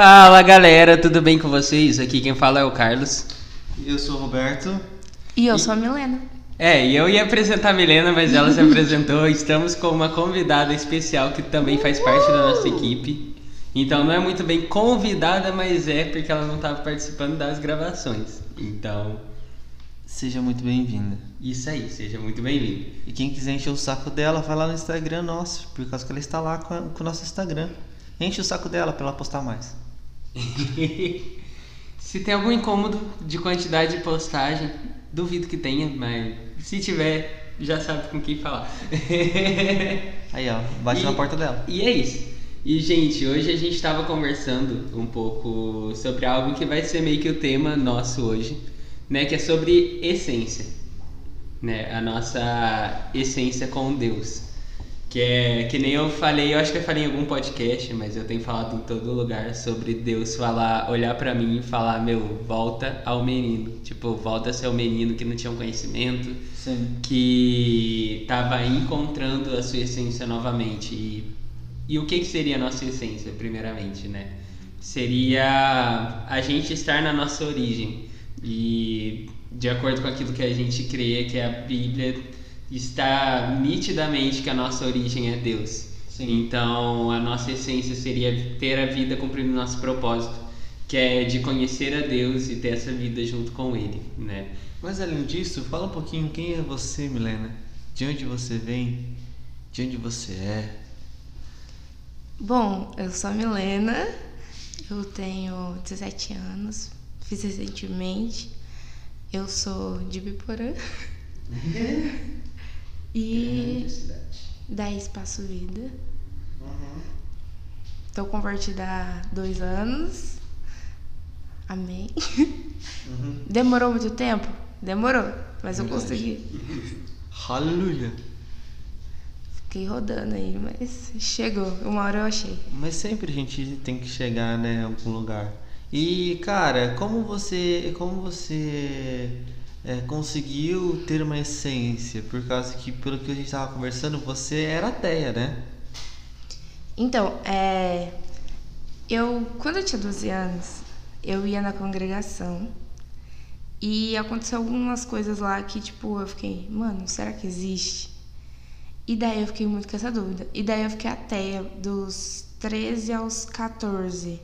Fala galera, tudo bem com vocês? Aqui quem fala é o Carlos. Eu sou o Roberto. E eu sou a Milena. É, e eu ia apresentar a Milena, mas ela se apresentou. Estamos com uma convidada especial que também faz parte da nossa equipe. Então não é muito bem convidada, mas é porque ela não estava participando das gravações. Então, Seja muito bem-vinda. isso aí, seja muito bem-vindo. E quem quiser encher o saco dela, vai lá no Instagram nosso, por causa que ela está lá com, a- com o nosso Instagram. Enche o saco dela pra ela postar mais. se tem algum incômodo de quantidade de postagem, duvido que tenha, mas se tiver, já sabe com quem falar. Aí, ó, bate E- na porta dela. E é isso. E, gente, hoje a gente estava conversando um pouco sobre algo que vai ser meio que o tema nosso hoje, né? Que é sobre essência, né? A nossa essência com Deus. Que é que nem eu falei, eu acho que eu falei em algum podcast, mas eu tenho falado em todo lugar sobre Deus falar, olhar pra mim e falar, meu, volta ao menino. Tipo, volta a ser o menino que não tinha um conhecimento, Sim. que estava encontrando a sua essência novamente. E, e o que, que seria a nossa essência, primeiramente, né? Seria a gente estar na nossa origem. E de acordo com aquilo que a gente crê, que é a Bíblia, está nitidamente que a nossa origem é Deus. Sim. Então, a nossa essência seria ter a vida cumprindo o nosso propósito, que é de conhecer a Deus e ter essa vida junto com Ele, né? Mas além disso, fala um pouquinho quem é você, Milena. De onde você vem? De onde você é? Bom, eu sou a Milena, eu tenho 17 anos, fiz recentemente. Eu sou de Biporã e da Espaço Vida. Tô convertida há dois anos. Amém. Demorou muito tempo? Demorou, mas eu Verdade. consegui. Aleluia! Fiquei rodando aí, mas chegou. Uma hora eu achei. Mas sempre a gente tem que chegar, né, em algum lugar. E, cara, como você, como você é, conseguiu ter uma essência? Por causa que, pelo que a gente tava conversando, você era ateia, né? Então, é, eu quando eu tinha 12 anos, eu ia na congregação e aconteceu algumas coisas lá que tipo eu fiquei, mano, será que existe? E daí eu fiquei muito com essa dúvida. E daí eu fiquei ateia dos 13 aos 14.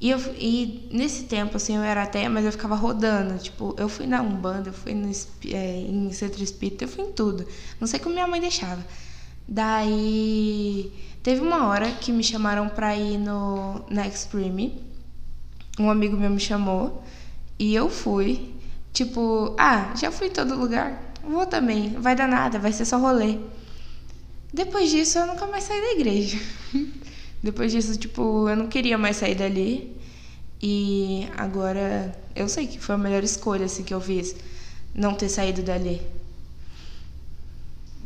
E, eu, e nesse tempo, assim, eu era ateia, mas eu ficava rodando. Tipo, eu fui na Umbanda, eu fui no, é, em centro espírita, eu fui em tudo. Não sei como minha mãe deixava. Daí, teve uma hora que me chamaram pra ir no, na Extreme. Um amigo meu me chamou. E eu fui. Tipo, ah, já fui em todo lugar. Vou também. Vai dar nada, vai ser só rolê. Depois disso, eu nunca mais saí da igreja. Depois disso, tipo, eu não queria mais sair dali. E agora eu sei que foi a melhor escolha assim, que eu fiz. Não ter saído dali.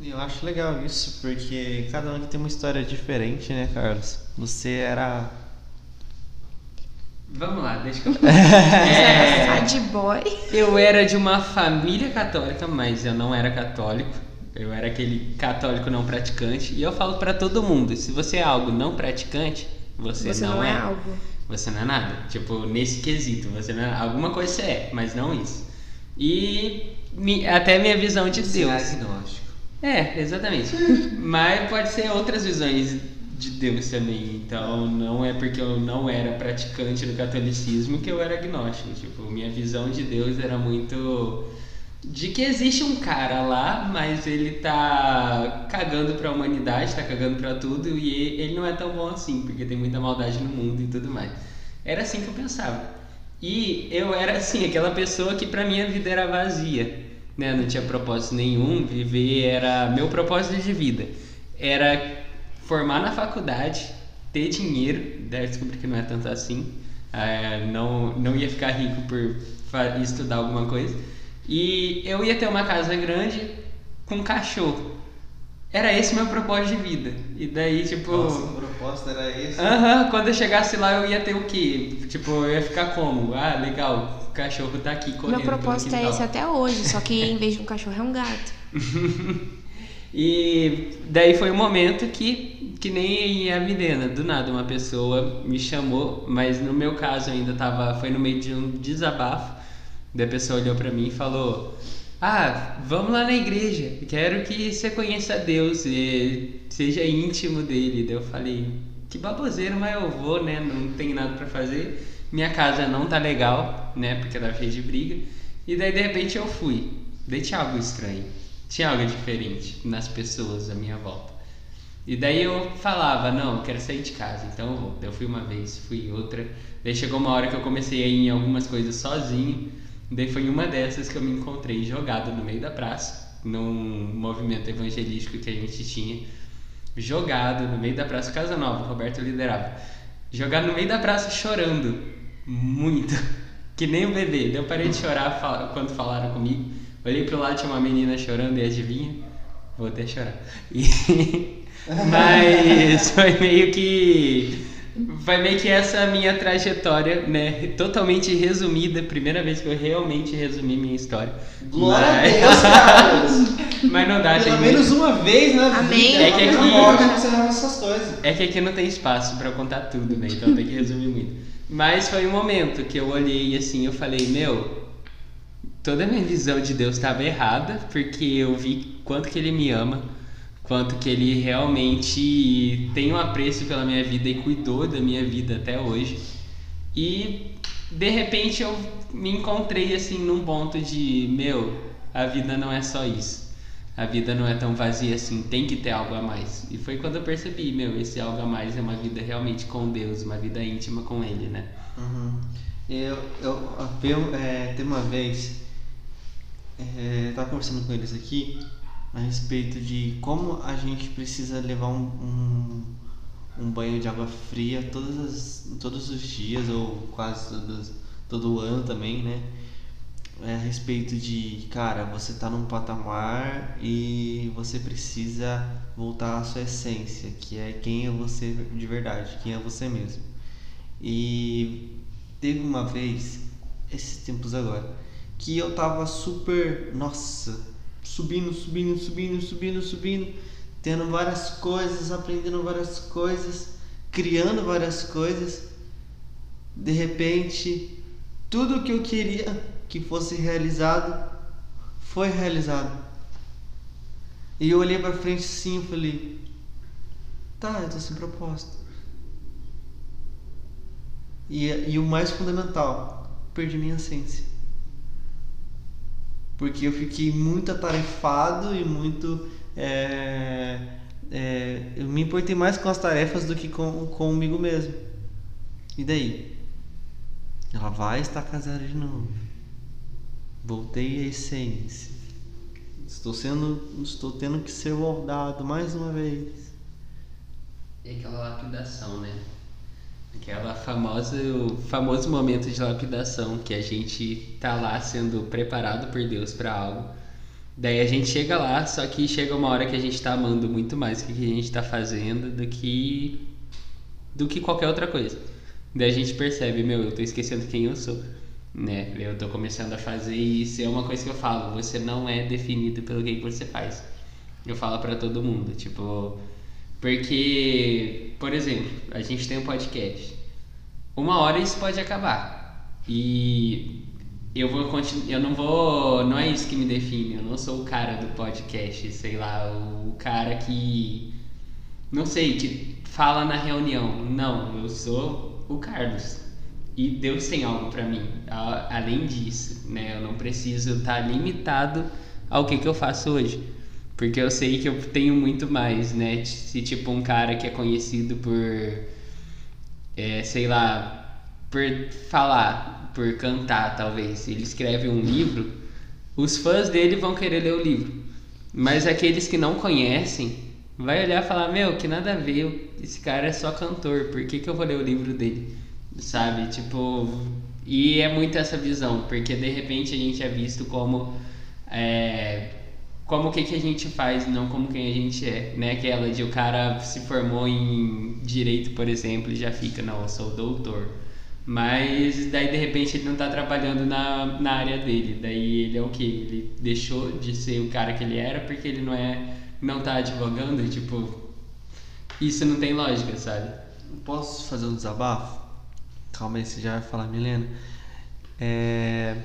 Eu acho legal isso, porque cada um tem uma história diferente, né, Carlos? Você era. Vamos lá, deixa que eu. É, Sad boy. eu era de uma família católica, mas eu não era católico. Eu era aquele católico não praticante. E eu falo pra todo mundo: se você é algo não praticante, você, Você não, não é é. algo. Você não é nada. Tipo, nesse quesito, você não é. Alguma coisa você é, mas não isso. E mi- até minha visão de Você é Deus. agnóstico. É, exatamente. Mas pode ser outras visões de Deus também. Então não é porque eu não era praticante do catolicismo que eu era agnóstico. Tipo, minha visão de Deus era muito de que existe um cara lá, mas ele tá cagando pra humanidade, tá cagando pra tudo e ele não é tão bom assim, porque tem muita maldade no mundo e tudo mais. Era assim que eu pensava. E eu era assim, aquela pessoa que pra minha vida era vazia, né? Não tinha propósito nenhum, viver era meu propósito de vida. Era formar na faculdade, ter dinheiro, daí descobri que não é tanto assim. eh, não, não ia ficar rico por estudar alguma coisa. E eu ia ter uma casa grande com um cachorro. Era esse meu propósito de vida. E daí, tipo. Nossa, a proposta era esse. Aham, quando eu chegasse lá eu ia ter o quê? Tipo, eu ia ficar como? Ah, legal, o cachorro tá aqui correndo. Meu propósito é esse até hoje, só que em vez de um cachorro é um gato. E daí foi um momento que, que nem a Milena, do nada uma pessoa me chamou, mas no meu caso ainda tava, foi no meio de um desabafo. Daí a pessoa olhou para mim e falou: Ah, vamos lá na igreja, quero que você conheça Deus e seja íntimo dele. Daí eu falei: Que baboseiro, mas eu vou, né? Não tem nada para fazer. Minha casa não tá legal, né? Porque ela fez de briga. E daí de repente eu fui. Daí tinha algo estranho tinha algo diferente nas pessoas à minha volta. E daí eu falava, não, quero sair de casa, então eu vou. Eu fui uma vez, fui outra. Daí chegou uma hora que eu comecei a ir em algumas coisas sozinho. Daí foi uma dessas que eu me encontrei jogado no meio da praça, num movimento evangelístico que a gente tinha. Jogado no meio da praça, Casa Nova, Roberto liderava. Jogado no meio da praça chorando. Muito. Que nem um bebê. Daí eu parei de chorar quando falaram comigo. Olhei pro lado, tinha uma menina chorando e adivinha? Vou até chorar. E... Mas foi meio que. Foi meio que essa minha trajetória, né? Totalmente resumida. Primeira vez que eu realmente resumi minha história. Glória Mas... a Deus, Carlos! Mas não dá, Pelo menos muito... uma vez na Amém. vida. É que aqui... Morte, você essas coisas. É que aqui não tem espaço pra contar tudo, né? Então tem que resumir muito. Mas foi um momento que eu olhei assim, eu falei, meu, toda a minha visão de Deus estava errada, porque eu vi quanto que ele me ama, quanto que ele realmente tem um apreço pela minha vida e cuidou da minha vida até hoje. E de repente eu me encontrei assim num ponto de, meu, a vida não é só isso. A vida não é tão vazia assim, tem que ter algo a mais. E foi quando eu percebi, meu, esse algo a mais é uma vida realmente com Deus, uma vida íntima com Ele, né? Uhum. Eu, eu, eu é, tem uma vez é, estava conversando com eles aqui a respeito de como a gente precisa levar um, um, um banho de água fria todas as, todos os dias ou quase todos, todo ano também, né? É a respeito de, cara, você tá num patamar e você precisa voltar à sua essência, que é quem é você de verdade, quem é você mesmo. E teve uma vez, esses tempos agora, que eu tava super, nossa, subindo, subindo, subindo, subindo, subindo, tendo várias coisas, aprendendo várias coisas, criando várias coisas. De repente, tudo que eu queria que fosse realizado foi realizado. E eu olhei para frente sim e falei: "Tá, eu tô sem propósito". E, e o mais fundamental, perdi minha essência porque eu fiquei muito atarefado e muito. É, é, eu me importei mais com as tarefas do que com, comigo mesmo. E daí? Ela vai estar casada de novo. Voltei à essência. Estou sendo, estou tendo que ser moldado mais uma vez. E aquela lapidação, né? Aquela famosa, o famoso momento de lapidação que a gente tá lá sendo preparado por Deus para algo. Daí a gente chega lá, só que chega uma hora que a gente tá amando muito mais o que a gente tá fazendo do que do que qualquer outra coisa. Daí a gente percebe, meu, eu tô esquecendo quem eu sou, né? Eu tô começando a fazer isso, é uma coisa que eu falo, você não é definido pelo que você faz. Eu falo para todo mundo, tipo, porque, por exemplo, a gente tem um podcast. Uma hora isso pode acabar. E eu vou continuar. Eu não vou. Não é isso que me define. Eu não sou o cara do podcast, sei lá, o cara que. Não sei, que fala na reunião. Não, eu sou o Carlos. E Deus tem algo para mim. Além disso, né? Eu não preciso estar tá limitado ao que, que eu faço hoje. Porque eu sei que eu tenho muito mais, né? Se tipo um cara que é conhecido por. É, sei lá. Por falar, por cantar, talvez. Ele escreve um livro, os fãs dele vão querer ler o livro. Mas aqueles que não conhecem, vai olhar e falar: Meu, que nada a ver, esse cara é só cantor, por que, que eu vou ler o livro dele? Sabe? Tipo. E é muito essa visão, porque de repente a gente é visto como. É, como o que, que a gente faz, não como quem a gente é, né? Aquela de o cara se formou em direito, por exemplo, e já fica, não, eu sou doutor. Mas daí de repente ele não está trabalhando na, na área dele. Daí ele é o que? Ele deixou de ser o cara que ele era porque ele não é não tá advogando, tipo, isso não tem lógica, sabe? Posso fazer um desabafo? Calma aí, você já vai falar, Milena. É...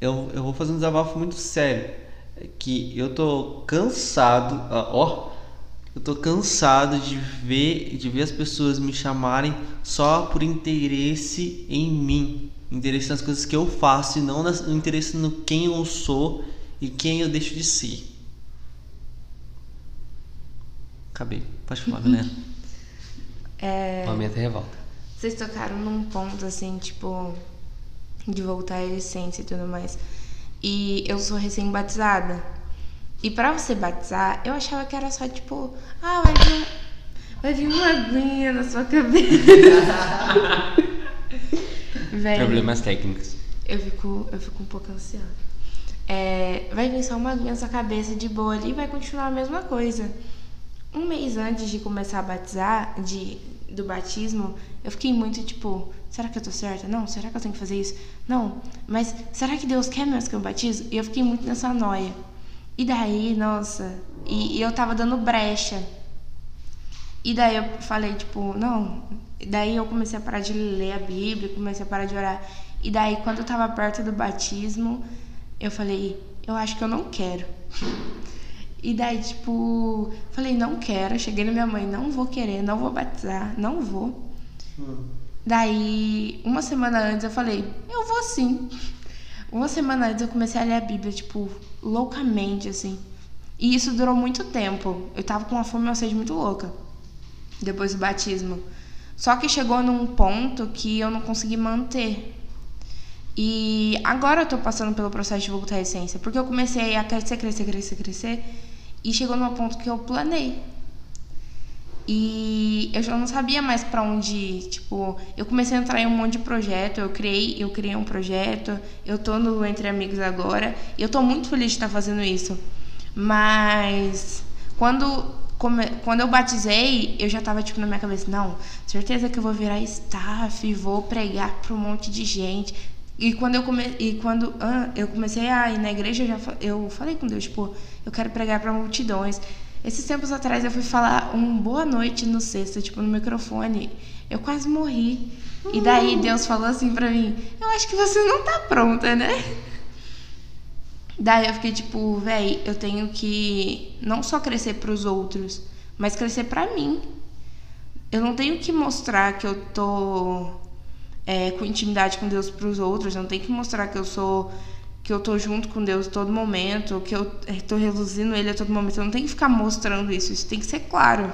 Eu, eu vou fazer um desabafo muito sério. É que eu tô cansado, ó, eu tô cansado de ver, de ver as pessoas me chamarem só por interesse em mim, interesse nas coisas que eu faço e não nas, interesse no quem eu sou e quem eu deixo de ser. Acabei. Pode falar, Milena. É, Momento revolta. vocês tocaram num ponto assim, tipo, de voltar à essência e tudo mais. E eu sou recém-batizada. E pra você batizar, eu achava que era só tipo, ah, vai vir, um- vai vir uma aguinha na sua cabeça. Problemas técnicos. Eu fico, eu fico um pouco ansiosa. É, vai vir só uma aguinha na sua cabeça de boa ali e vai continuar a mesma coisa. Um mês antes de começar a batizar, de, do batismo, eu fiquei muito tipo, será que eu tô certa? Não, será que eu tenho que fazer isso? Não, mas será que Deus quer mesmo que eu batizo? E eu fiquei muito nessa noia. E daí, nossa, e, e eu tava dando brecha. E daí eu falei, tipo, não. Daí eu comecei a parar de ler a Bíblia, comecei a parar de orar. E daí, quando eu tava perto do batismo, eu falei, eu acho que eu não quero. E daí, tipo, falei, não quero. Cheguei na minha mãe, não vou querer, não vou batizar, não vou. Daí, uma semana antes, eu falei, eu vou sim. Uma semana antes, eu comecei a ler a Bíblia, tipo, loucamente, assim. E isso durou muito tempo. Eu tava com uma fome e uma sede muito louca. Depois do batismo. Só que chegou num ponto que eu não consegui manter. E agora eu tô passando pelo processo de voltar à essência. Porque eu comecei a crescer, crescer, crescer, crescer. E chegou num ponto que eu planei. E eu já não sabia mais pra onde ir. Tipo, eu comecei a entrar em um monte de projeto. Eu criei, eu criei um projeto. Eu tô no Entre Amigos agora. E eu tô muito feliz de estar fazendo isso. Mas quando, quando eu batizei, eu já tava tipo na minha cabeça, não, certeza que eu vou virar staff, vou pregar pra um monte de gente. E quando eu come, e quando ah, eu comecei a ir na igreja, eu já eu falei com Deus, tipo, eu quero pregar pra multidões. Esses tempos atrás eu fui falar um boa noite no sexto, tipo, no microfone. Eu quase morri. E daí Deus falou assim pra mim: "Eu acho que você não tá pronta, né?" Daí eu fiquei tipo, véi, eu tenho que não só crescer pros outros, mas crescer pra mim. Eu não tenho que mostrar que eu tô é, com intimidade com Deus pros outros, eu não tenho que mostrar que eu sou que eu tô junto com Deus a todo momento, que eu é, tô reluzindo ele a todo momento. Eu não tenho que ficar mostrando isso, isso tem que ser claro.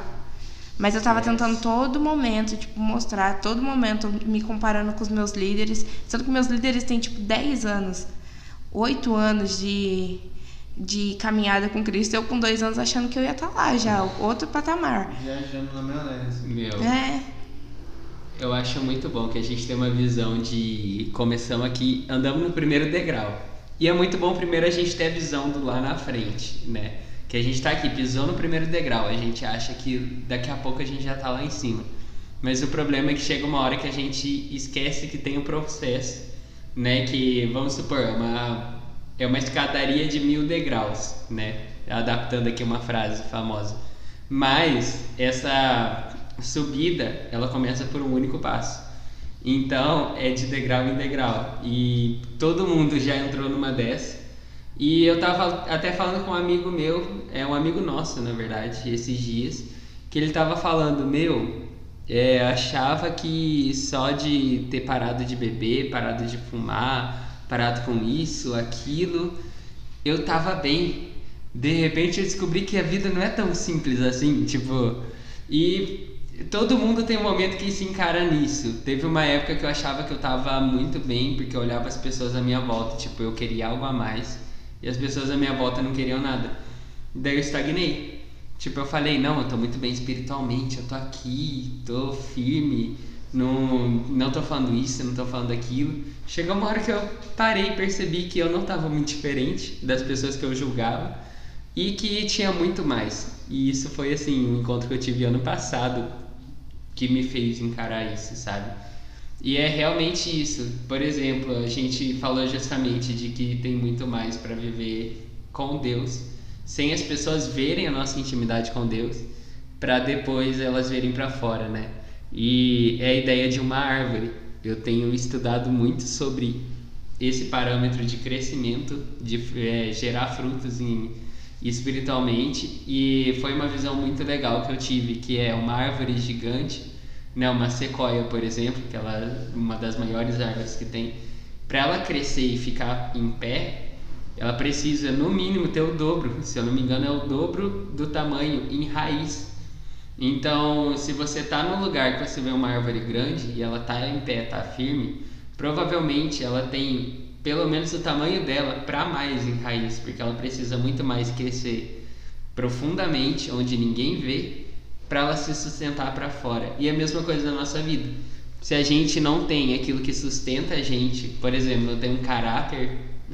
Mas eu tava tentando todo momento, tipo, mostrar, a todo momento, me comparando com os meus líderes. Sendo que meus líderes têm, tipo, 10 anos, 8 anos de, de caminhada com Cristo. Eu com dois anos achando que eu ia estar lá já, outro patamar. Viajando na maionese. Meu, É, eu acho muito bom que a gente tem uma visão de começamos aqui, andamos no primeiro degrau. E é muito bom primeiro a gente ter a visão do lá na frente, né? Que a gente tá aqui, pisou no primeiro degrau, a gente acha que daqui a pouco a gente já tá lá em cima. Mas o problema é que chega uma hora que a gente esquece que tem um processo, né? Que, vamos supor, é uma, é uma escadaria de mil degraus, né? Adaptando aqui uma frase famosa. Mas essa subida, ela começa por um único passo. Então, é de degrau em degrau. E todo mundo já entrou numa dessa. E eu tava até falando com um amigo meu, é um amigo nosso, na verdade, esses dias, que ele tava falando, meu, é, achava que só de ter parado de beber, parado de fumar, parado com isso, aquilo, eu tava bem. De repente eu descobri que a vida não é tão simples assim, tipo, e todo mundo tem um momento que se encara nisso. Teve uma época que eu achava que eu tava muito bem, porque eu olhava as pessoas à minha volta, tipo, eu queria algo a mais, e as pessoas à minha volta não queriam nada. Daí eu estagnei. Tipo, eu falei, não, eu tô muito bem espiritualmente, eu tô aqui, tô firme, não, não tô falando isso, não tô falando aquilo. Chegou uma hora que eu parei e percebi que eu não tava muito diferente das pessoas que eu julgava e que tinha muito mais. E isso foi assim, um encontro que eu tive ano passado que me fez encarar isso, sabe? E é realmente isso. Por exemplo, a gente falou justamente de que tem muito mais para viver com Deus sem as pessoas verem a nossa intimidade com Deus, para depois elas verem para fora, né? E é a ideia de uma árvore. Eu tenho estudado muito sobre esse parâmetro de crescimento, de é, gerar frutos em, espiritualmente, e foi uma visão muito legal que eu tive, que é uma árvore gigante, né, uma sequoia, por exemplo, que ela é uma das maiores árvores que tem, para ela crescer e ficar em pé, ela precisa no mínimo ter o dobro, se eu não me engano é o dobro do tamanho em raiz. Então, se você está num lugar que você vê uma árvore grande e ela está em pé, está firme, provavelmente ela tem pelo menos o tamanho dela para mais em raiz, porque ela precisa muito mais crescer profundamente, onde ninguém vê, para ela se sustentar para fora. E a mesma coisa na nossa vida. Se a gente não tem aquilo que sustenta a gente, por exemplo, eu tenho um caráter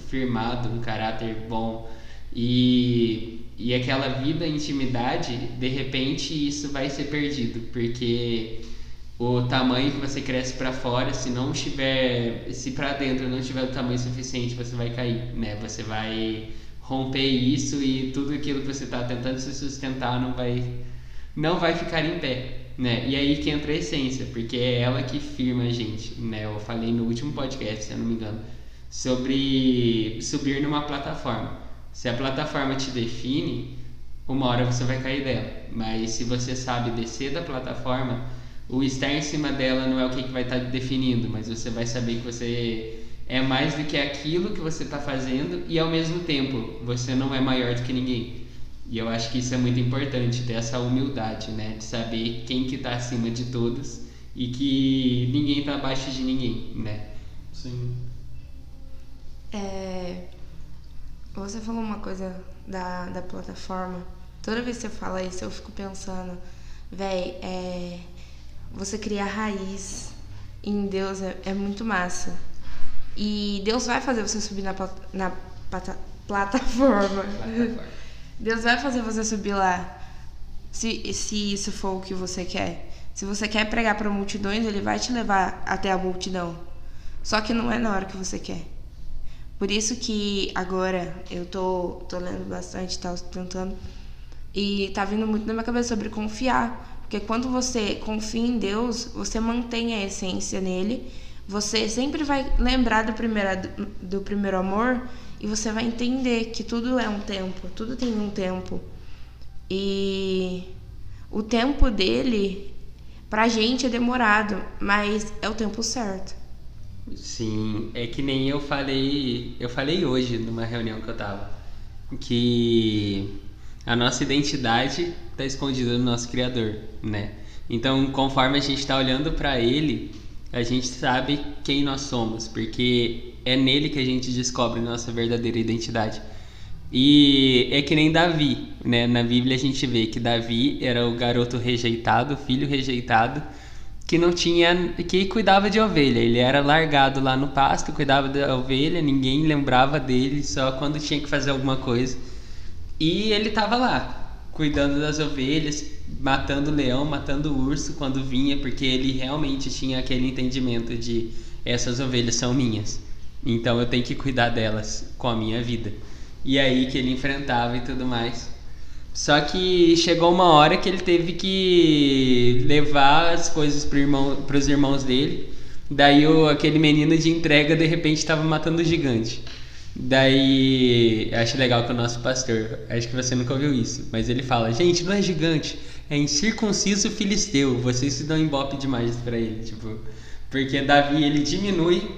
firmado, um caráter bom e, e aquela vida, intimidade, de repente isso vai ser perdido, porque o tamanho que você cresce para fora, se não tiver, se para dentro não tiver o tamanho suficiente, você vai cair, né? Você vai romper isso e tudo aquilo que você está tentando se sustentar não vai não vai ficar em pé, né? E aí que entra a essência, porque é ela que firma a gente, né? Eu falei no último podcast, se eu não me engano, sobre subir numa plataforma. Se a plataforma te define, uma hora você vai cair dela. Mas se você sabe descer da plataforma, o estar em cima dela não é o que, vai estar tá definindo, mas você vai saber que você é mais do que aquilo que você está fazendo e ao mesmo tempo você não é maior do que ninguém. E eu acho que isso é muito importante, ter essa humildade, né? De saber quem que está acima de todos e que ninguém está abaixo de ninguém, né? Sim. É, você falou uma coisa da, da plataforma. Toda vez que você fala isso, eu fico pensando, véi, é, você criar raiz em Deus é, é, muito massa. E Deus vai fazer você subir na, na plata, plataforma. plataforma. Deus vai fazer você subir lá. Se, se isso for o que você quer. Se você quer pregar para multidões, ele vai te levar até a multidão. Só que não é na hora que você quer. Por isso que agora eu tô, tô lendo bastante, tá tentando. E tá vindo muito na minha cabeça sobre confiar. Porque quando você confia em Deus, você mantém a essência nele. Você sempre vai lembrar do primeiro, do primeiro amor e você vai entender que tudo é um tempo, tudo tem um tempo. E o tempo dele, pra gente, é demorado, mas é o tempo certo. Sim, é que nem eu falei, eu falei hoje numa reunião que eu tava, que a nossa identidade está escondida no nosso criador, né? Então, conforme a gente está olhando para ele, a gente sabe quem nós somos, porque é nele que a gente descobre nossa verdadeira identidade. E é que nem Davi, né? Na Bíblia a gente vê que Davi era o garoto rejeitado, o filho rejeitado, que não tinha, que cuidava de ovelha. Ele era largado lá no pasto, cuidava da ovelha, ninguém lembrava dele, só quando tinha que fazer alguma coisa. E ele estava lá, cuidando das ovelhas, matando o leão, matando o urso quando vinha, porque ele realmente tinha aquele entendimento de essas ovelhas são minhas. Então eu tenho que cuidar delas com a minha vida. E aí que ele enfrentava e tudo mais. Só que chegou uma hora que ele teve que levar as coisas para irmão, os irmãos dele. Daí o, aquele menino de entrega de repente estava matando o gigante. Daí acho legal que o nosso pastor, acho que você nunca ouviu isso, mas ele fala: gente, não é gigante, é incircunciso filisteu. Vocês se dão embope demais para ele, tipo, porque Davi ele diminui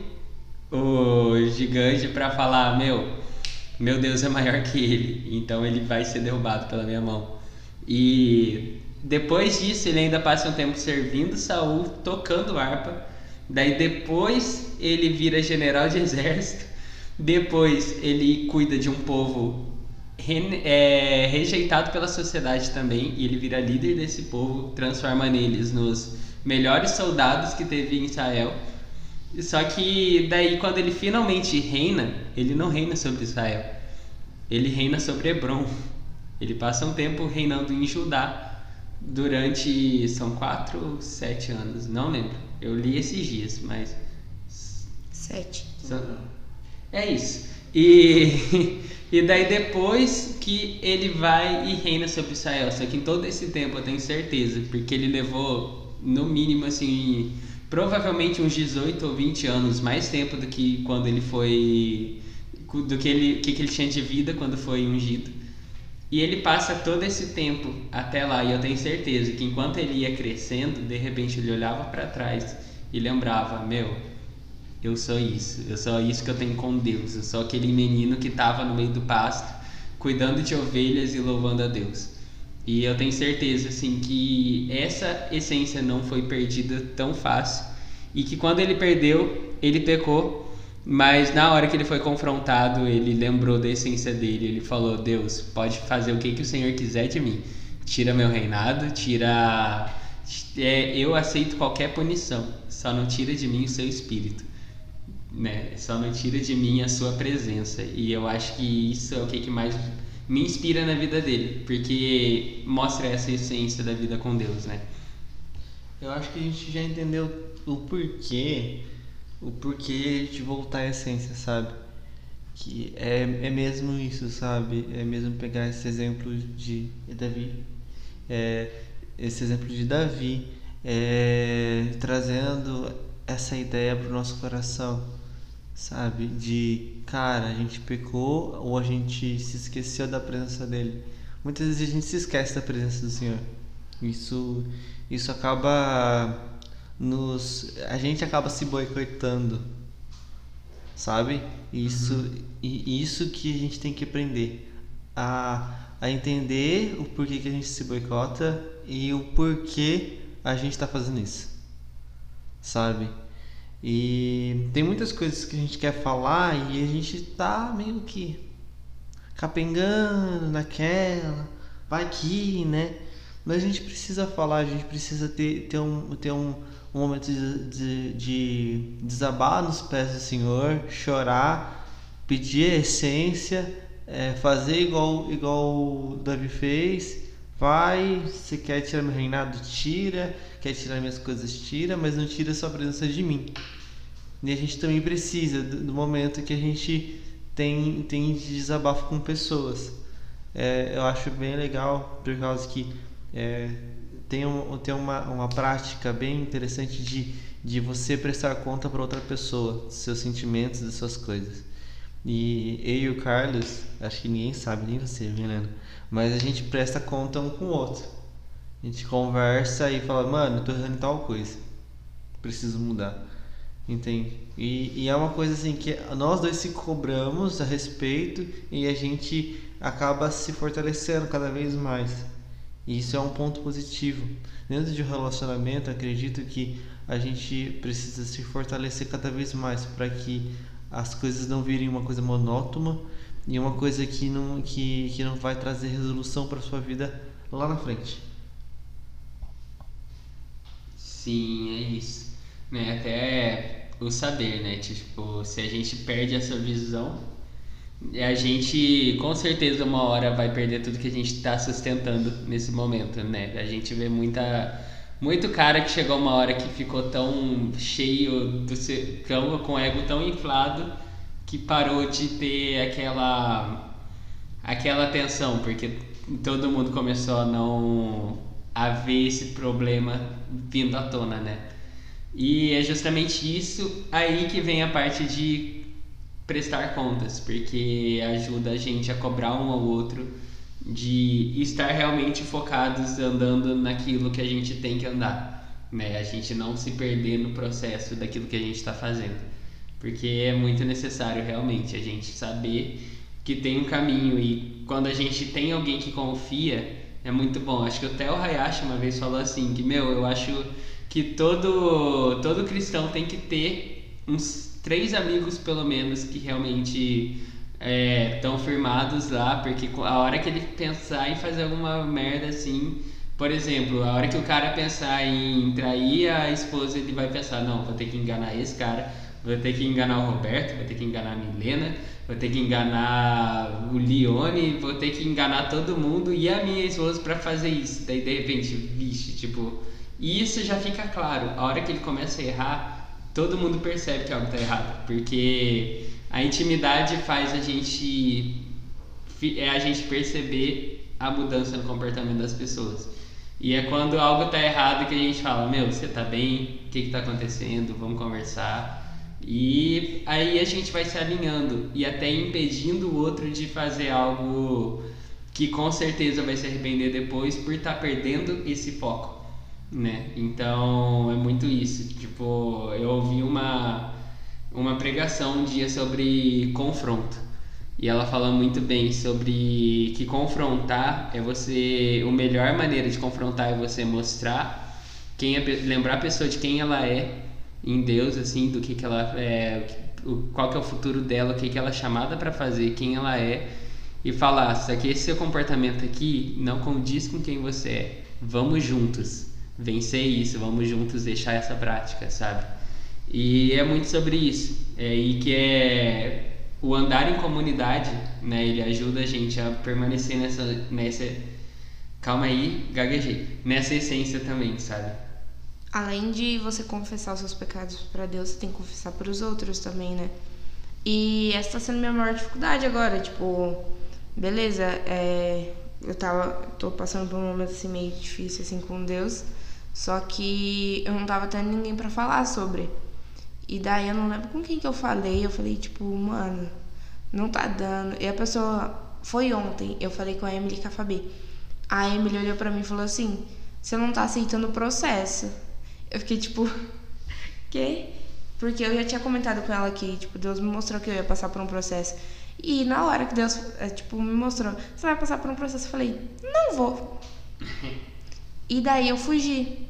o gigante para falar: meu, meu Deus é maior que ele, então ele vai ser derrubado pela minha mão. E depois disso ele ainda passa um tempo servindo Saul, tocando harpa. Daí depois ele vira general de exército. Depois ele cuida de um povo re, é, rejeitado pela sociedade também e ele vira líder desse povo, transforma neles nos melhores soldados que teve em Israel. Só que daí quando ele finalmente reina, ele não reina sobre Israel. Ele reina sobre Hebron. Ele passa um tempo reinando em Judá durante são quatro ou sete anos, não lembro. Eu li esses dias, mas sete. É isso. E E daí depois que ele vai e reina sobre Israel. Só que em todo esse tempo eu tenho certeza, porque ele levou no mínimo assim, provavelmente uns 18 ou 20 anos, mais tempo do que quando ele foi do que ele que, ele tinha de vida quando foi ungido. E ele passa todo esse tempo até lá, e eu tenho certeza que enquanto ele ia crescendo, de repente ele olhava para trás e lembrava: Meu, eu sou isso, eu sou isso que eu tenho com Deus, eu sou aquele menino que estava no meio do pasto, cuidando de ovelhas e louvando a Deus. E eu tenho certeza assim que essa essência não foi perdida tão fácil e que quando ele perdeu, ele pecou, mas na hora que ele foi confrontado, ele lembrou da essência dele, ele falou: "Deus, pode fazer o que que o Senhor quiser de mim. Tira meu reinado, tira é, eu aceito qualquer punição, só não tira de mim o seu espírito." Né? Só não tira de mim a sua presença. E eu acho que isso é o que, que mais me inspira na vida dele, porque mostra essa essência da vida com Deus, né? Eu acho que a gente já entendeu o porquê, o porquê de voltar à essência, sabe? Que é, é mesmo isso, sabe? É mesmo pegar esse exemplo de Davi, é, esse exemplo de Davi, é, trazendo essa ideia para o nosso coração sabe? De, cara, a gente pecou ou a gente se esqueceu da presença dele. Muitas vezes a gente se esquece da presença do Senhor. Isso, isso acaba nos, a gente acaba se boicotando, sabe? Isso, uhum. e isso que a gente tem que aprender a, a entender o porquê que a gente se boicota e o porquê a gente está fazendo isso, sabe? E tem muitas coisas que a gente quer falar e a gente tá meio que capengando naquela, vai aqui, né? Mas a gente precisa falar, a gente precisa ter, ter, um, ter um, um momento de, de, de desabar nos pés do Senhor, chorar, pedir a essência, é, fazer igual, igual o Davi fez. Vai, se quer tirar meu reinado, tira quer tirar minhas coisas, tira, mas não tira sua presença de mim. E a gente também precisa do, do momento que a gente tem, tem de desabafo com pessoas. É, eu acho bem legal, por causa que é, tem, um, tem uma, uma prática bem interessante de, de você prestar conta para outra pessoa, dos seus sentimentos, das suas coisas. E eu e o Carlos, acho que ninguém sabe, nem você, Helena, mas a gente presta conta um com o outro. A gente conversa e fala, mano, eu tô errando tal coisa. Preciso mudar. Entende? E, e é uma coisa assim que nós dois se cobramos a respeito e a gente acaba se fortalecendo cada vez mais. E isso é um ponto positivo. Dentro de um relacionamento, acredito que a gente precisa se fortalecer cada vez mais para que as coisas não virem uma coisa monótona e uma coisa que não, que, que não vai trazer resolução para sua vida lá na frente. Sim, é isso. Né? Até o saber, né? Tipo, se a gente perde essa visão, a gente com certeza uma hora vai perder tudo que a gente está sustentando nesse momento, né? A gente vê muita muito cara que chegou uma hora que ficou tão cheio do seu, com o ego tão inflado que parou de ter aquela aquela atenção, porque todo mundo começou a não a ver esse problema vindo à tona, né? E é justamente isso aí que vem a parte de prestar contas, porque ajuda a gente a cobrar um ao outro de estar realmente focados andando naquilo que a gente tem que andar, né? A gente não se perder no processo daquilo que a gente está fazendo, porque é muito necessário realmente a gente saber que tem um caminho. E quando a gente tem alguém que confia é muito bom. Acho que até o Hayashi uma vez falou assim, que, meu, eu acho que todo, todo cristão tem que ter uns três amigos, pelo menos, que realmente estão é, firmados lá, porque a hora que ele pensar em fazer alguma merda assim, por exemplo, a hora que o cara pensar em trair a esposa, ele vai pensar, não, vou ter que enganar esse cara, vou ter que enganar o Roberto, vou ter que enganar a Milena, vou ter que enganar o Leone, vou ter que enganar todo mundo e a minha esposa para fazer isso. Daí de repente, vixe, tipo, isso já fica claro. A hora que ele começa a errar, todo mundo percebe que algo tá errado, porque a intimidade faz a gente é a gente perceber a mudança no comportamento das pessoas. E é quando algo tá errado que a gente fala, meu, você tá bem? O que que tá acontecendo? Vamos conversar. E aí a gente vai se alinhando e até impedindo o outro de fazer algo que com certeza vai se arrepender depois por estar perdendo esse foco, né? Então é muito isso. Tipo, eu ouvi uma uma pregação um dia sobre confronto. E ela fala muito bem sobre que confrontar é você. A melhor maneira de confrontar é você mostrar quem é, lembrar a pessoa de quem ela é em Deus, assim, do que, que ela é, qual que é o futuro dela, o que, que ela é chamada para fazer, quem ela é, e falar, só que esse seu comportamento aqui não condiz com quem você é. Vamos juntos vencer isso, vamos juntos deixar essa prática, sabe? E é muito sobre isso. É, e que é o andar em comunidade, né? Ele ajuda a gente a permanecer nessa, nessa calma aí, gaguejei, nessa essência também, sabe? Além de você confessar os seus pecados pra Deus, você tem que confessar pros outros também, né? E essa tá sendo minha maior dificuldade agora, tipo, beleza, é, eu tava, tô passando por um momento assim meio difícil assim com Deus, só que eu não tava tendo ninguém pra falar sobre. E daí eu não lembro com quem que eu falei, eu falei tipo, mano, não tá dando. E a pessoa foi ontem, eu falei com a Emily e com a Fabi. A Emily olhou pra mim e falou assim: "Você não tá aceitando o processo". Eu fiquei tipo, quê? Porque eu já tinha comentado com ela que, tipo, Deus me mostrou que eu ia passar por um processo. E na hora que Deus, é, tipo, me mostrou, você vai passar por um processo, eu falei, não vou. E daí eu fugi.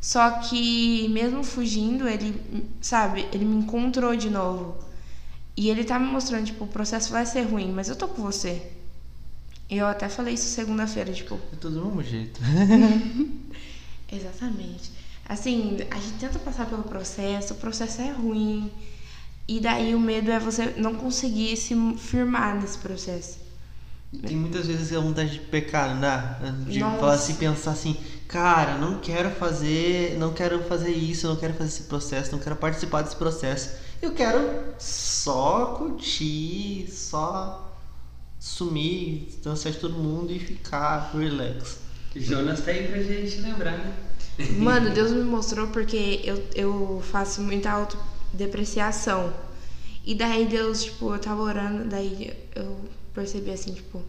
Só que mesmo fugindo, ele, sabe, ele me encontrou de novo. E ele tá me mostrando, tipo, o processo vai ser ruim, mas eu tô com você. E eu até falei isso segunda-feira, tipo, É tudo do mesmo jeito. Exatamente. Assim, a gente tenta passar pelo processo, o processo é ruim. E daí o medo é você não conseguir se firmar nesse processo. Tem muitas vezes a vontade de pecar, não dá? De Nossa. falar assim, pensar assim, cara, não quero fazer, não quero fazer isso, não quero fazer esse processo, não quero participar desse processo. Eu quero só curtir, só sumir, dançar de todo mundo e ficar relax. Jonas tá aí pra gente lembrar, né? Mano, Deus me mostrou porque eu, eu faço muita autodepreciação. E daí Deus, tipo, eu tava orando, daí eu percebi assim, tipo,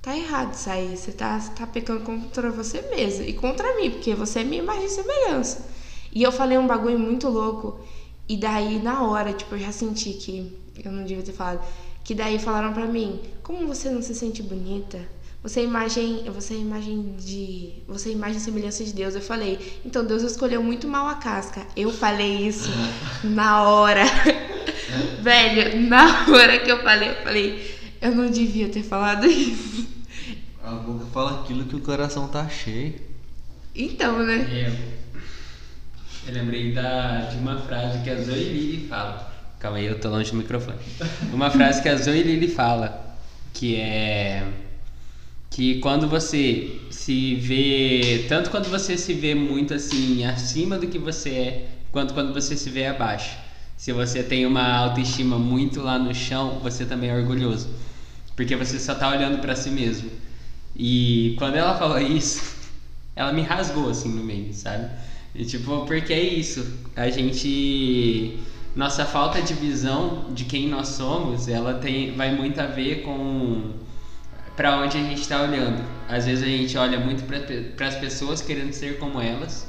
tá errado isso aí. Você tá, tá pecando contra você mesmo e contra mim, porque você é minha imagem e semelhança. E eu falei um bagulho muito louco. E daí, na hora, tipo, eu já senti que eu não devia ter falado. Que daí falaram pra mim, como você não se sente bonita? Você é imagem, você é imagem de, você é imagem e semelhança de Deus. Eu falei, então Deus escolheu muito mal a casca. Eu falei isso na hora. Velho, na hora que eu falei, eu falei, eu não devia ter falado isso. A boca fala aquilo que o coração tá cheio. Então, né? É, eu lembrei da, de uma frase que a Zoe Lili fala. Calma aí, eu tô longe do microfone. Uma frase que a Zoe Lili fala, que é que quando você se vê, tanto quando você se vê muito assim acima do que você é, quanto quando você se vê abaixo. Se você tem uma autoestima muito lá no chão, você também é orgulhoso, porque você só tá olhando pra si mesmo. E quando ela falou isso, ela me rasgou assim no meio, sabe? E, tipo, porque é isso. A gente. Nossa falta de visão de quem nós somos, ela tem, vai muito a ver com para onde a gente está olhando. Às vezes a gente olha muito para as pessoas querendo ser como elas,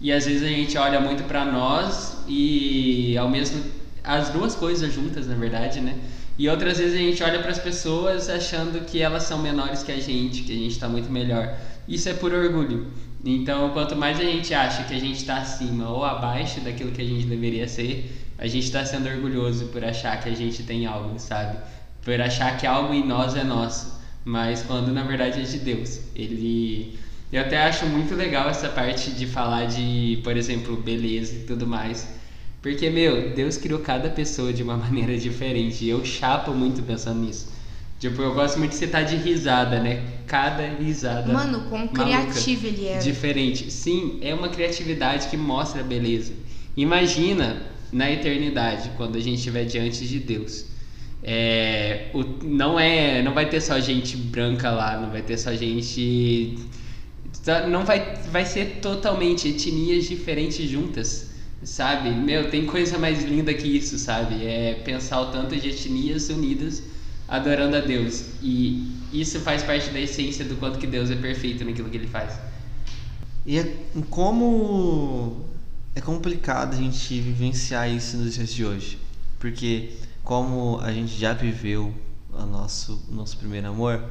e às vezes a gente olha muito para nós e ao mesmo as duas coisas juntas, na verdade, né? E outras vezes a gente olha para as pessoas achando que elas são menores que a gente, que a gente está muito melhor. Isso é por orgulho. Então, quanto mais a gente acha que a gente está acima ou abaixo daquilo que a gente deveria ser, a gente está sendo orgulhoso por achar que a gente tem algo, sabe? Por achar que algo em nós é nosso, mas quando na verdade é de Deus. Ele eu até acho muito legal essa parte de falar de, por exemplo, beleza e tudo mais. Porque, meu, Deus criou cada pessoa de uma maneira diferente. E eu chapo muito pensando nisso. Tipo, eu gosto muito de citar de risada, né? Cada risada. Mano, quão criativo ele era. Diferente. Sim, é uma criatividade que mostra a beleza. Imagina na eternidade, quando a gente estiver diante de Deus. É, o, não é, não vai ter só gente branca lá, não vai ter só gente não vai vai ser totalmente etnias diferentes juntas, sabe? Meu, tem coisa mais linda que isso, sabe? É pensar o tanto de etnias unidas adorando a Deus. E isso faz parte da essência do quanto que Deus é perfeito naquilo que ele faz. E é como é complicado a gente vivenciar isso nos dias de hoje. Porque como a gente já viveu o nosso, nosso primeiro amor,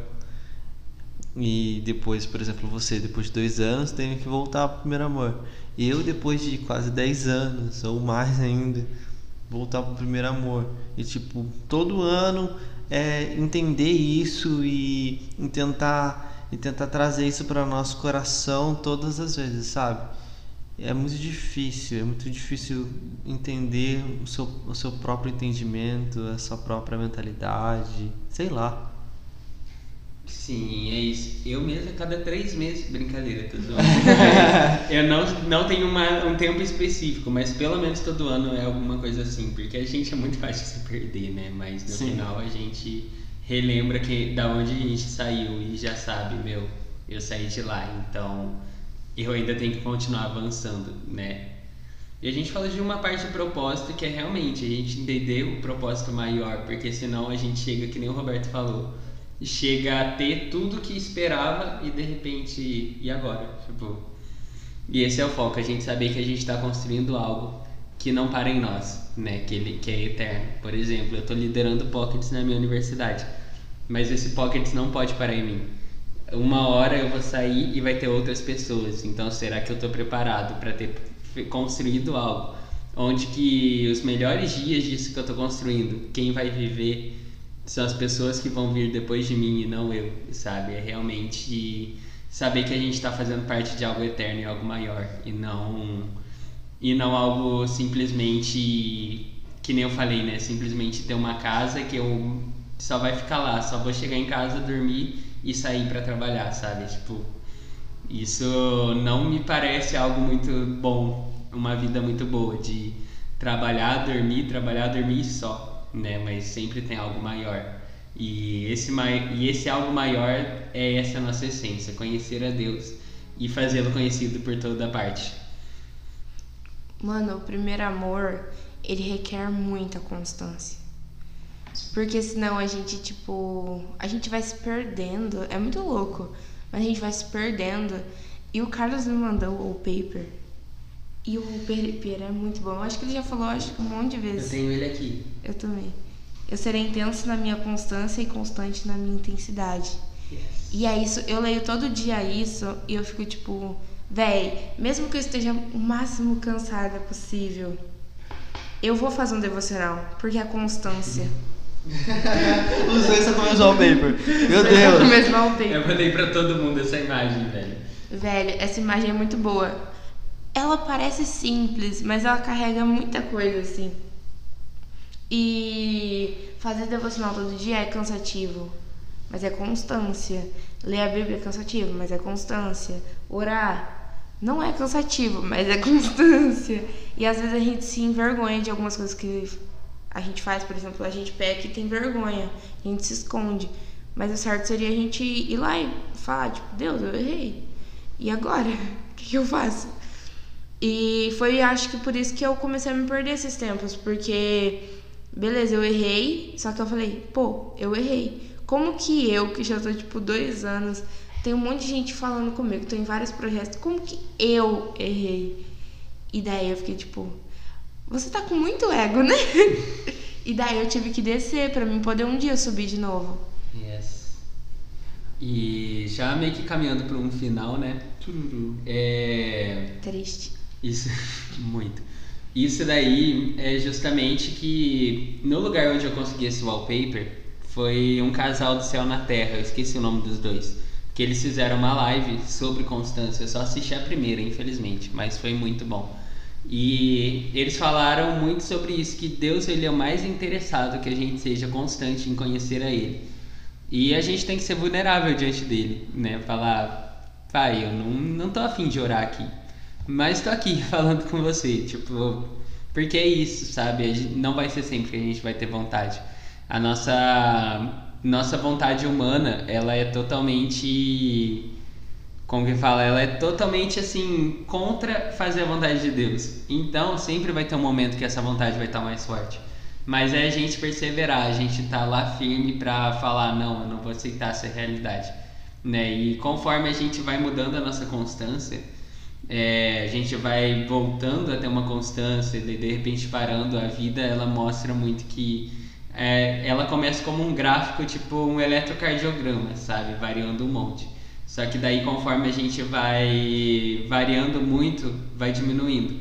e depois, por exemplo, você, depois de dois anos, teve que voltar pro primeiro amor. E eu, depois de quase dez anos, ou mais ainda, voltar pro primeiro amor. E, tipo, todo ano é, entender isso e, e tentar, e tentar trazer isso para nosso coração todas as vezes, sabe? É muito difícil, é muito difícil entender o seu, o seu próprio entendimento, a sua própria mentalidade, sei lá. Sim, é isso. Eu mesmo a cada três meses, brincadeira, todo ano. eu não, não tenho uma, um tempo específico, mas pelo menos todo ano é alguma coisa assim, porque a gente é muito fácil de se perder, né? Mas no Sim. final a gente relembra que da onde a gente saiu e já sabe, meu, eu saí de lá, então eu ainda tenho que continuar avançando, né? E a gente fala de uma parte do propósito que é realmente a gente entender o propósito maior, porque senão a gente chega, que nem o Roberto falou, chega a ter tudo que esperava e de repente, e agora? Tipo, e esse é o foco, a gente saber que a gente está construindo algo que não para em nós, né? Que, ele, que é eterno. Por exemplo, eu estou liderando pockets na minha universidade, mas esse pockets não pode parar em mim. Uma hora eu vou sair e vai ter outras pessoas. Então, será que eu estou preparado para ter construído algo? Onde que os melhores dias disso que eu estou construindo, quem vai viver são as pessoas que vão vir depois de mim e não eu, sabe? É realmente saber que a gente está fazendo parte de algo eterno e algo maior e não e não algo simplesmente que nem eu falei, né? Simplesmente ter uma casa que eu só vai ficar lá, só vou chegar em casa, dormir e sair para trabalhar, sabe? Tipo, isso não me parece algo muito bom, uma vida muito boa de trabalhar, dormir, trabalhar, dormir só, né? Mas sempre tem algo maior. E esse, e esse algo maior é essa nossa essência, conhecer a Deus e fazê-lo conhecido por toda parte. Mano, o primeiro amor, ele requer muita constância. Porque senão a gente, tipo, a gente vai se perdendo. É muito louco. Mas a gente vai se perdendo. E o Carlos me mandou o paper. E o paper é muito bom. Eu acho que ele já falou, acho que um monte de Eu vezes. tenho ele aqui. Eu também. Eu serei intenso na minha constância e constante na minha intensidade. E é isso, eu leio todo dia isso e eu fico tipo, véi, mesmo que eu esteja o máximo cansada possível, eu vou fazer um devocional, porque é a constância. Os dois estão com o mesmo wallpaper. Meu O Deus. mesmo wallpaper. Eu mandei pra todo mundo essa imagem, velho. Velho, essa imagem é muito boa. Ela parece simples, mas ela carrega muita coisa, assim. E fazer devocional todo dia é cansativo, mas é constância. Ler a Bíblia é cansativo, mas é constância. Orar não é cansativo, mas é constância. E às vezes a gente se envergonha de algumas coisas que a gente faz, por exemplo, a gente peca e tem vergonha, a gente se esconde. Mas o certo seria a gente ir lá e falar, tipo, Deus, eu errei. E agora? O que, que eu faço? E foi, acho que por isso que eu comecei a me perder esses tempos, porque, beleza, eu errei, só que eu falei, pô, eu errei. Como que eu, que já tô, tipo, dois anos, tem um monte de gente falando comigo, tô em vários projetos, como que eu errei? E daí eu fiquei, tipo, você tá com muito ego, né? e daí eu tive que descer pra mim poder um dia subir de novo. Yes. E já meio que caminhando para um final, né? Tururu. É. Triste. Isso, muito. Isso daí é justamente que no lugar onde eu consegui esse wallpaper foi um casal do céu na terra, eu esqueci o nome dos dois. Que eles fizeram uma live sobre constância. Eu só assisti a primeira, infelizmente, mas foi muito bom. E eles falaram muito sobre isso, que Deus ele é mais interessado que a gente seja constante em conhecer a Ele. E a gente tem que ser vulnerável diante dele, né? Falar, pai, eu não, não tô afim de orar aqui, mas tô aqui falando com você, tipo, porque é isso, sabe? Não vai ser sempre que a gente vai ter vontade. A nossa nossa vontade humana, ela é totalmente como que fala, ela é totalmente assim contra fazer a vontade de Deus. Então, sempre vai ter um momento que essa vontade vai estar mais forte. Mas é a gente perseverar, a gente tá lá firme para falar não, eu não vou aceitar essa realidade, né? E conforme a gente vai mudando a nossa constância, é, a gente vai voltando a ter uma constância, de, de repente parando a vida, ela mostra muito que é, ela começa como um gráfico, tipo um eletrocardiograma, sabe? Variando um monte. Só que daí conforme a gente vai variando muito, vai diminuindo.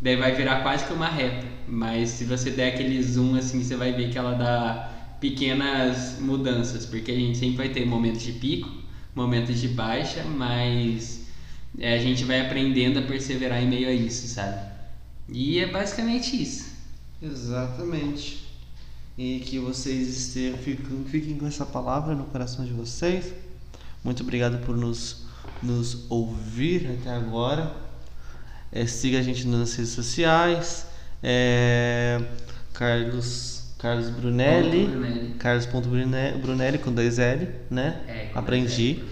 Daí vai virar quase que uma reta. Mas se você der aquele zoom assim, você vai ver que ela dá pequenas mudanças, porque a gente sempre vai ter momentos de pico, momentos de baixa, mas é, a gente vai aprendendo a perseverar em meio a isso, sabe? E é basicamente isso. Exatamente. E que vocês estejam, fiquem, fiquem com essa palavra no coração de vocês. Muito obrigado por nos, nos ouvir até agora. É, siga a gente nas redes sociais. É, Carlos, Carlos Brunelli. Ponto Brunelli. Carlos.brunelli Brunelli com dois L, né? É, com Aprendi.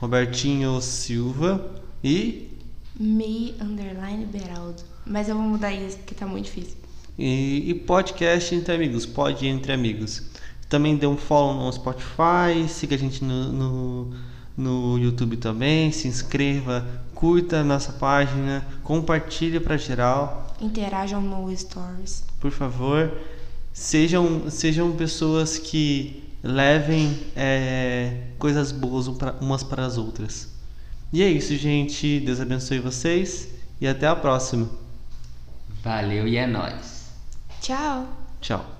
Robertinho Silva e, Me underline Beraldo. Mas eu vou mudar isso porque tá muito difícil. e, e podcast entre amigos. Pode entre amigos. Também dê um follow no Spotify. Siga a gente no, no, no YouTube também. Se inscreva. Curta a nossa página. Compartilhe para geral. Interajam no Stories. por favor, sejam, sejam pessoas que levem é, coisas boas um umas para as outras. E é isso, gente. Deus abençoe vocês e até a próxima. Valeu e é nóis. Tchau! Tchau.